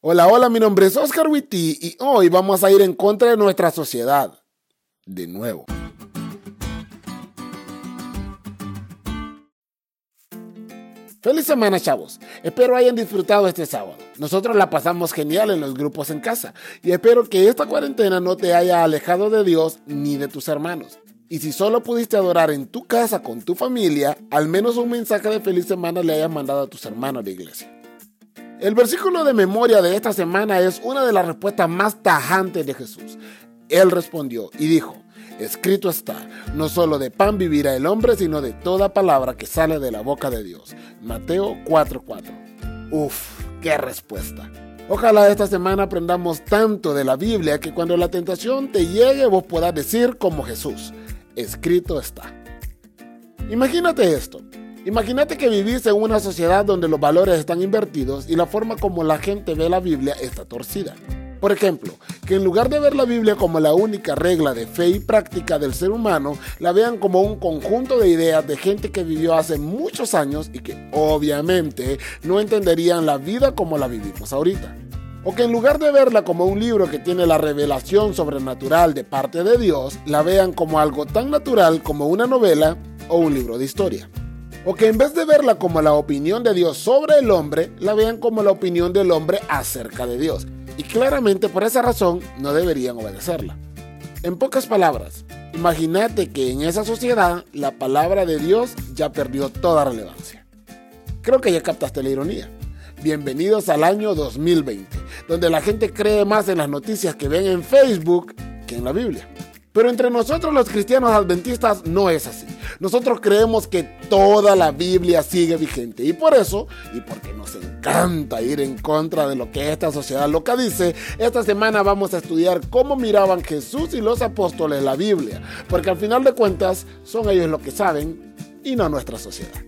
Hola, hola, mi nombre es Oscar Witty y hoy vamos a ir en contra de nuestra sociedad. De nuevo. Feliz semana, chavos. Espero hayan disfrutado este sábado. Nosotros la pasamos genial en los grupos en casa y espero que esta cuarentena no te haya alejado de Dios ni de tus hermanos. Y si solo pudiste adorar en tu casa con tu familia, al menos un mensaje de feliz semana le hayas mandado a tus hermanos de iglesia. El versículo de memoria de esta semana es una de las respuestas más tajantes de Jesús. Él respondió y dijo, escrito está, no solo de pan vivirá el hombre, sino de toda palabra que sale de la boca de Dios. Mateo 4:4. Uf, qué respuesta. Ojalá esta semana aprendamos tanto de la Biblia que cuando la tentación te llegue vos puedas decir como Jesús, escrito está. Imagínate esto. Imagínate que vivís en una sociedad donde los valores están invertidos y la forma como la gente ve la Biblia está torcida. Por ejemplo, que en lugar de ver la Biblia como la única regla de fe y práctica del ser humano, la vean como un conjunto de ideas de gente que vivió hace muchos años y que obviamente no entenderían la vida como la vivimos ahorita. O que en lugar de verla como un libro que tiene la revelación sobrenatural de parte de Dios, la vean como algo tan natural como una novela o un libro de historia. O que en vez de verla como la opinión de Dios sobre el hombre, la vean como la opinión del hombre acerca de Dios. Y claramente por esa razón no deberían obedecerla. En pocas palabras, imagínate que en esa sociedad la palabra de Dios ya perdió toda relevancia. Creo que ya captaste la ironía. Bienvenidos al año 2020, donde la gente cree más en las noticias que ven en Facebook que en la Biblia. Pero entre nosotros los cristianos adventistas no es así. Nosotros creemos que toda la Biblia sigue vigente y por eso, y porque nos encanta ir en contra de lo que esta sociedad loca dice, esta semana vamos a estudiar cómo miraban Jesús y los apóstoles la Biblia, porque al final de cuentas son ellos los que saben y no nuestra sociedad.